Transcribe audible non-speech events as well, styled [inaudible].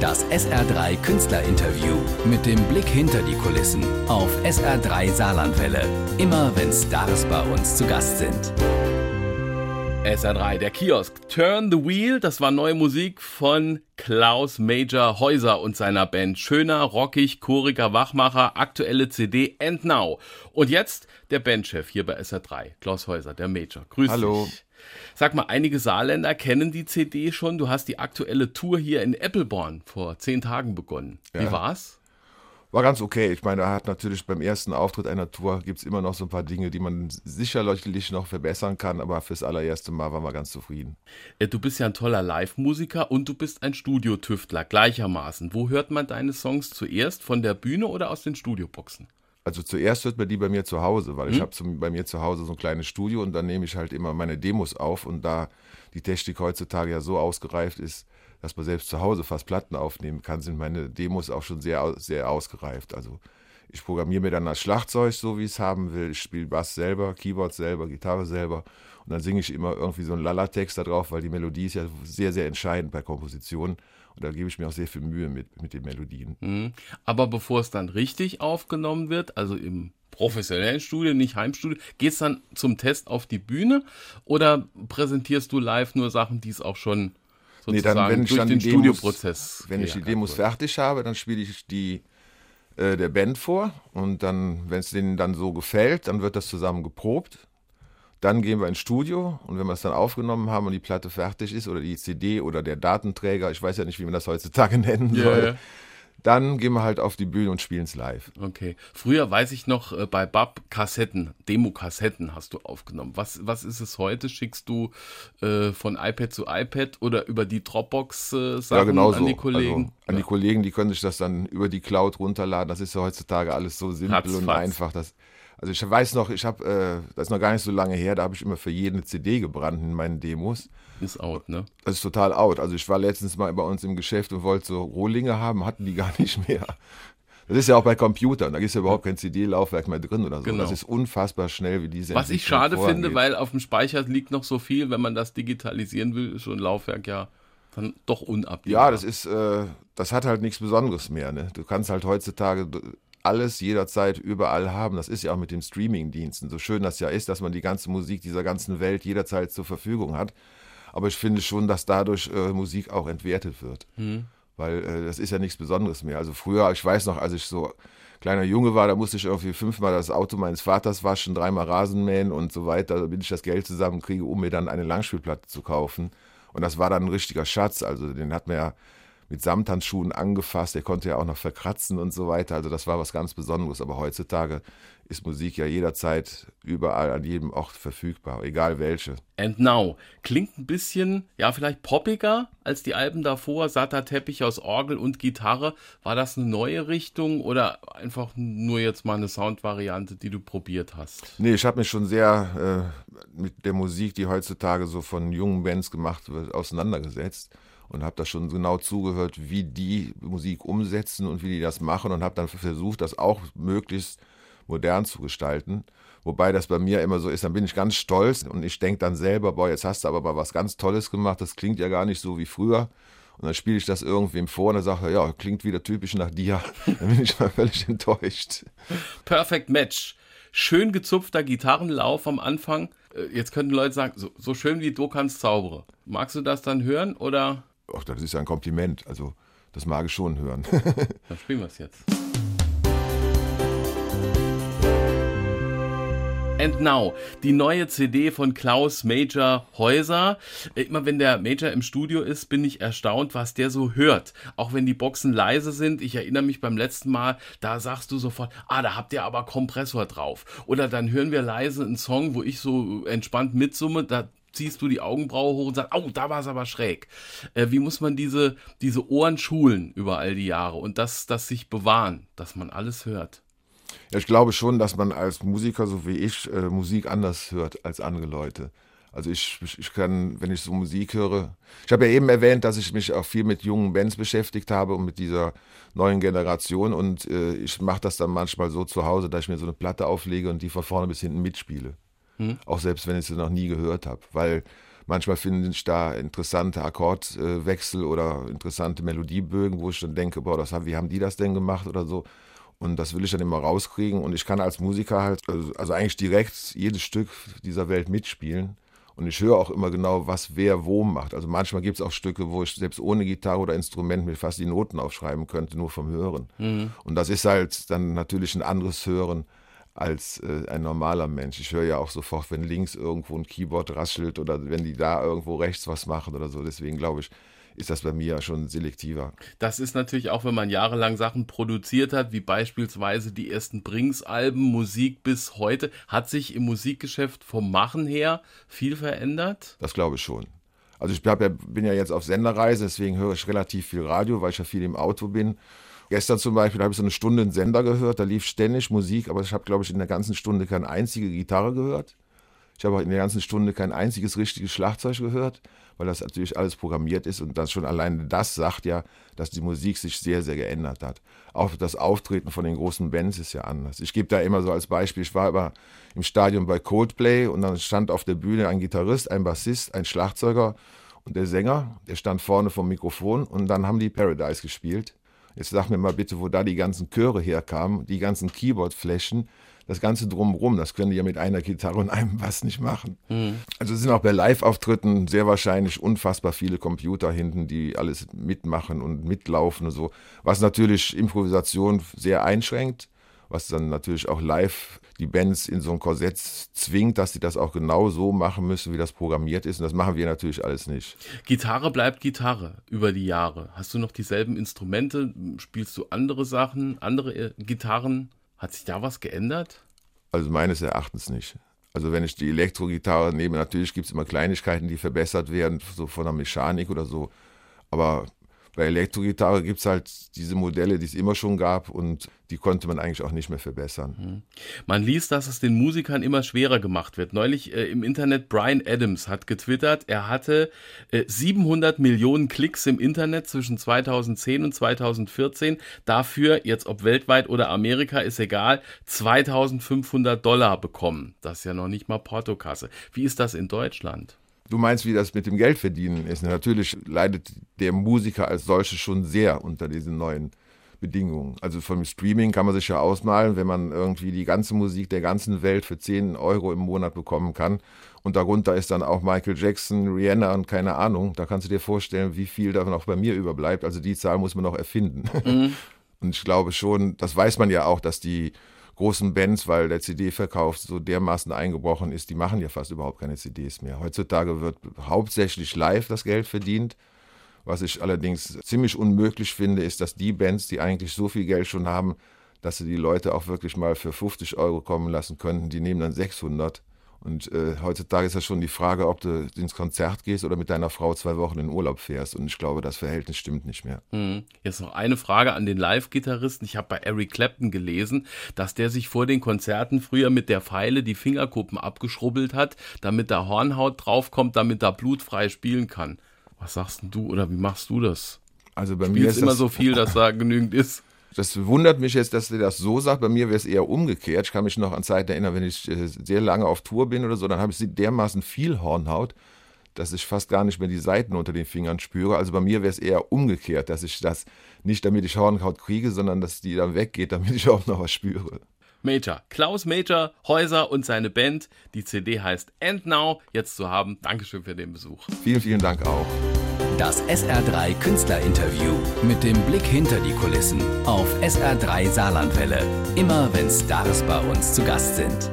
Das SR3 Künstlerinterview mit dem Blick hinter die Kulissen auf SR3 Saarlandwelle. Immer wenn Stars bei uns zu Gast sind. SR3, der Kiosk. Turn the Wheel, das war neue Musik von Klaus Major Häuser und seiner Band. Schöner, rockig, choriger Wachmacher, aktuelle CD and now. Und jetzt der Bandchef hier bei SR3, Klaus Häuser, der Major. Grüß Hallo. dich. Sag mal, einige Saarländer kennen die CD schon. Du hast die aktuelle Tour hier in Eppelborn vor zehn Tagen begonnen. Wie Ja. war's? War ganz okay. Ich meine, er hat natürlich beim ersten Auftritt einer Tour gibt es immer noch so ein paar Dinge, die man sicherlich noch verbessern kann, aber fürs allererste Mal waren wir ganz zufrieden. Äh, Du bist ja ein toller Live-Musiker und du bist ein Studiotüftler gleichermaßen. Wo hört man deine Songs zuerst? Von der Bühne oder aus den Studioboxen? Also zuerst hört man die bei mir zu Hause, weil Mhm. ich habe bei mir zu Hause so ein kleines Studio und dann nehme ich halt immer meine Demos auf und da die Technik heutzutage ja so ausgereift ist, dass man selbst zu Hause fast Platten aufnehmen kann, sind meine Demos auch schon sehr, sehr ausgereift. Also ich programmiere mir dann das Schlagzeug so, wie ich es haben will. Ich spiele Bass selber, Keyboard selber, Gitarre selber und dann singe ich immer irgendwie so einen Lala-Text da drauf, weil die Melodie ist ja sehr, sehr entscheidend bei Kompositionen und da gebe ich mir auch sehr viel Mühe mit, mit den Melodien. Mhm. Aber bevor es dann richtig aufgenommen wird, also im professionellen Studio, nicht Heimstudio, geht's dann zum Test auf die Bühne oder präsentierst du live nur Sachen, die es auch schon Nee, sozusagen dann, wenn ich durch dann den Studioprozess wenn ich die Demos fertig habe, dann spiele ich die äh, der Band vor und dann, wenn es denen dann so gefällt, dann wird das zusammen geprobt. Dann gehen wir ins Studio und wenn wir es dann aufgenommen haben und die Platte fertig ist oder die CD oder der Datenträger, ich weiß ja nicht, wie man das heutzutage [laughs] nennen Ja, soll. Dann gehen wir halt auf die Bühne und spielen es live. Okay. Früher weiß ich noch, äh, bei BAP Kassetten, Demo-Kassetten hast du aufgenommen. Was, was ist es heute? Schickst du äh, von iPad zu iPad oder über die Dropbox äh, Sachen ja, genau so. an die Kollegen? Also, an die Kollegen, die können sich das dann über die Cloud runterladen. Das ist ja heutzutage alles so simpel Ratzfatz. und einfach. Das, also ich weiß noch, ich habe, äh, das ist noch gar nicht so lange her, da habe ich immer für jeden eine CD gebrannt in meinen Demos. Ist out, ne? Das ist total out. Also ich war letztens mal bei uns im Geschäft und wollte so Rohlinge haben, hatten die [laughs] gar nicht mehr. Das ist ja auch bei Computern, da ist ja überhaupt kein CD-Laufwerk mehr drin oder so. Genau. Das ist unfassbar schnell, wie diese Was ich schade finde, weil auf dem Speicher liegt noch so viel, wenn man das digitalisieren will, ist so ein Laufwerk ja dann doch unabdingbar. Ja, das ist, äh, das hat halt nichts Besonderes mehr. Ne? Du kannst halt heutzutage alles jederzeit überall haben. Das ist ja auch mit den Streaming-Diensten. So schön das ja ist, dass man die ganze Musik dieser ganzen Welt jederzeit zur Verfügung hat. Aber ich finde schon, dass dadurch äh, Musik auch entwertet wird. Weil äh, das ist ja nichts Besonderes mehr. Also früher, ich weiß noch, als ich so kleiner Junge war, da musste ich irgendwie fünfmal das Auto meines Vaters waschen, dreimal Rasen mähen und so weiter, damit ich das Geld zusammenkriege, um mir dann eine Langspielplatte zu kaufen. Und das war dann ein richtiger Schatz. Also den hat man ja mit Samthandschuhen angefasst, der konnte ja auch noch verkratzen und so weiter. Also das war was ganz Besonderes. Aber heutzutage ist Musik ja jederzeit überall an jedem Ort verfügbar, egal welche. And Now klingt ein bisschen, ja, vielleicht poppiger als die Alben davor. Satter Teppich aus Orgel und Gitarre. War das eine neue Richtung oder einfach nur jetzt mal eine Soundvariante, die du probiert hast? Nee, ich habe mich schon sehr äh, mit der Musik, die heutzutage so von jungen Bands gemacht wird, auseinandergesetzt und habe da schon genau zugehört, wie die Musik umsetzen und wie die das machen und habe dann versucht, das auch möglichst modern zu gestalten. Wobei das bei mir immer so ist, dann bin ich ganz stolz und ich denke dann selber, boah, jetzt hast du aber mal was ganz Tolles gemacht, das klingt ja gar nicht so wie früher. Und dann spiele ich das irgendwem vor und dann sage ja, klingt wieder typisch nach dir. [laughs] Dann bin ich mal völlig enttäuscht. Perfect Match. Schön gezupfter Gitarrenlauf am Anfang. Äh, Jetzt könnten Leute sagen, so, so schön wie du kannst zaubere. Magst du das dann hören oder? Ach, das ist ein Kompliment. Also, das mag ich schon hören. [laughs] Dann spielen wir es jetzt. And Now, die neue CD von Klaus Major Häuser. Äh, Immer wenn der Major im Studio ist, bin ich erstaunt, was der so hört. Auch wenn die Boxen leise sind. Ich erinnere mich beim letzten Mal, da sagst du sofort, ah, da habt ihr aber Kompressor drauf. Oder dann hören wir leise einen Song, wo ich so entspannt mitsumme, da ziehst du die Augenbraue hoch und sagst, oh, da war es aber schräg. Äh, wie muss man diese, diese Ohren schulen über all die Jahre und das, das sich bewahren, dass man alles hört? Ja, ich glaube schon, dass man als Musiker, so wie ich, äh, Musik anders hört als andere Leute. Also ich, ich, kann, wenn ich so Musik höre, ich habe ja eben erwähnt, dass ich mich auch viel mit jungen Bands beschäftigt habe und mit dieser neuen Generation und äh, ich mache das dann manchmal so zu Hause, dass ich mir so eine Platte auflege und die von vorne bis hinten mitspiele. Auch selbst wenn ich sie noch nie gehört habe. Weil Manchmal finde ich da interessante Akkordwechsel oder interessante Melodiebögen, wo ich dann denke, boah, das, wie haben die das denn gemacht oder so. Und das will ich dann immer rauskriegen. Und ich kann als Musiker halt, also, also eigentlich direkt jedes Stück dieser Welt mitspielen. Und ich höre auch immer genau, was wer wo macht. Also manchmal gibt es auch Stücke, wo ich selbst ohne Gitarre oder Instrument mir fast die Noten aufschreiben könnte, nur vom Hören. Mhm. Und das ist halt dann natürlich ein anderes Hören als äh, ein normaler Mensch. Ich höre ja auch sofort, wenn links irgendwo ein Keyboard raschelt oder wenn die da irgendwo rechts was machen oder so. Deswegen glaube ich, ist das bei mir schon selektiver. Das ist natürlich auch, wenn man jahrelang Sachen produziert hat, wie beispielsweise die ersten Brings-Alben, Musik bis heute. Hat sich im Musikgeschäft vom Machen her viel verändert? Das glaube ich schon. Also ich ja, bin ja jetzt auf Senderreise, deswegen höre ich relativ viel Radio, weil ich ja viel im Auto bin. Gestern zum Beispiel habe ich so eine Stunde einen Sender gehört, da lief ständig Musik, aber ich habe, glaube ich, in der ganzen Stunde keine einzige Gitarre gehört. Ich habe auch in der ganzen Stunde kein einziges richtiges Schlagzeug gehört weil das natürlich alles programmiert ist und das schon alleine das sagt ja, dass die Musik sich sehr, sehr geändert hat. Auch das Auftreten von den großen Bands ist ja anders. Ich gebe da immer so als Beispiel, ich war immer im Stadion bei Coldplay und dann stand auf der Bühne ein Gitarrist, ein Bassist, ein Schlagzeuger und der Sänger, der stand vorne vom Mikrofon und dann haben die Paradise gespielt. Jetzt sag mir mal bitte, wo da die ganzen Chöre herkamen, die ganzen Keyboard-Flächen, das Ganze drumherum, das können die ja mit einer Gitarre und einem Bass nicht machen. Mhm. Also sind auch bei Live-Auftritten sehr wahrscheinlich unfassbar viele Computer hinten, die alles mitmachen und mitlaufen und so, was natürlich Improvisation sehr einschränkt, was dann natürlich auch live die Bands in so ein Korsett zwingt, dass sie das auch genau so machen müssen, wie das programmiert ist. Und das machen wir natürlich alles nicht. Gitarre bleibt Gitarre über die Jahre. Hast du noch dieselben Instrumente? Spielst du andere Sachen, andere äh, Gitarren? Hat sich da was geändert? Also meines Erachtens nicht. Also wenn ich die Elektrogitarre nehme, natürlich gibt es immer Kleinigkeiten, die verbessert werden, so von der Mechanik oder so. Aber bei Elektrogitarre gibt es halt diese Modelle, die es immer schon gab und die konnte man eigentlich auch nicht mehr verbessern. Hm. Man liest, dass es den Musikern immer schwerer gemacht wird. Neulich äh, im Internet Brian Adams hat getwittert, er hatte äh, 700 Millionen Klicks im Internet zwischen 2010 und 2014. Dafür, jetzt ob weltweit oder Amerika, ist egal, 2500 Dollar bekommen. Das ist ja noch nicht mal Portokasse. Wie ist das in Deutschland? Du meinst, wie das mit dem Geldverdienen ist. Natürlich leidet der Musiker als solches schon sehr unter diesen neuen Bedingungen. Also vom Streaming kann man sich ja ausmalen, wenn man irgendwie die ganze Musik der ganzen Welt für 10 Euro im Monat bekommen kann. Und darunter ist dann auch Michael Jackson, Rihanna und keine Ahnung. Da kannst du dir vorstellen, wie viel davon auch bei mir überbleibt. Also die Zahl muss man noch erfinden. Mhm. [laughs] Und ich glaube schon, das weiß man ja auch, dass die großen Bands, weil der CD-Verkauf so dermaßen eingebrochen ist, die machen ja fast überhaupt keine CDs mehr. Heutzutage wird hauptsächlich live das Geld verdient. Was ich allerdings ziemlich unmöglich finde, ist, dass die Bands, die eigentlich so viel Geld schon haben, dass sie die Leute auch wirklich mal für 50 Euro kommen lassen könnten, die nehmen dann 600 und äh, heutzutage ist das schon die Frage, ob du ins Konzert gehst oder mit deiner Frau zwei Wochen in Urlaub fährst. Und ich glaube, das Verhältnis stimmt nicht mehr. Mhm. Jetzt noch eine Frage an den Live-Gitarristen. Ich habe bei Eric Clapton gelesen, dass der sich vor den Konzerten früher mit der Pfeile die Fingerkuppen abgeschrubbelt hat, damit da Hornhaut draufkommt, damit da blutfrei spielen kann. Was sagst du oder wie machst du das? Also bei Spielst mir ist immer so viel, dass da [laughs] genügend ist. Das wundert mich jetzt, dass der das so sagt. Bei mir wäre es eher umgekehrt. Ich kann mich noch an Zeiten erinnern, wenn ich äh, sehr lange auf Tour bin oder so, dann habe ich dermaßen viel Hornhaut, dass ich fast gar nicht mehr die Seiten unter den Fingern spüre. Also bei mir wäre es eher umgekehrt, dass ich das nicht damit ich Hornhaut kriege, sondern dass die dann weggeht, damit ich auch noch was spüre. Major. Klaus Major, Häuser und seine Band. Die CD heißt End Now, jetzt zu haben. Dankeschön für den Besuch. Vielen, vielen Dank auch. Das SR3 Künstlerinterview mit dem Blick hinter die Kulissen auf SR3 Saarlandwelle. Immer wenn Stars bei uns zu Gast sind.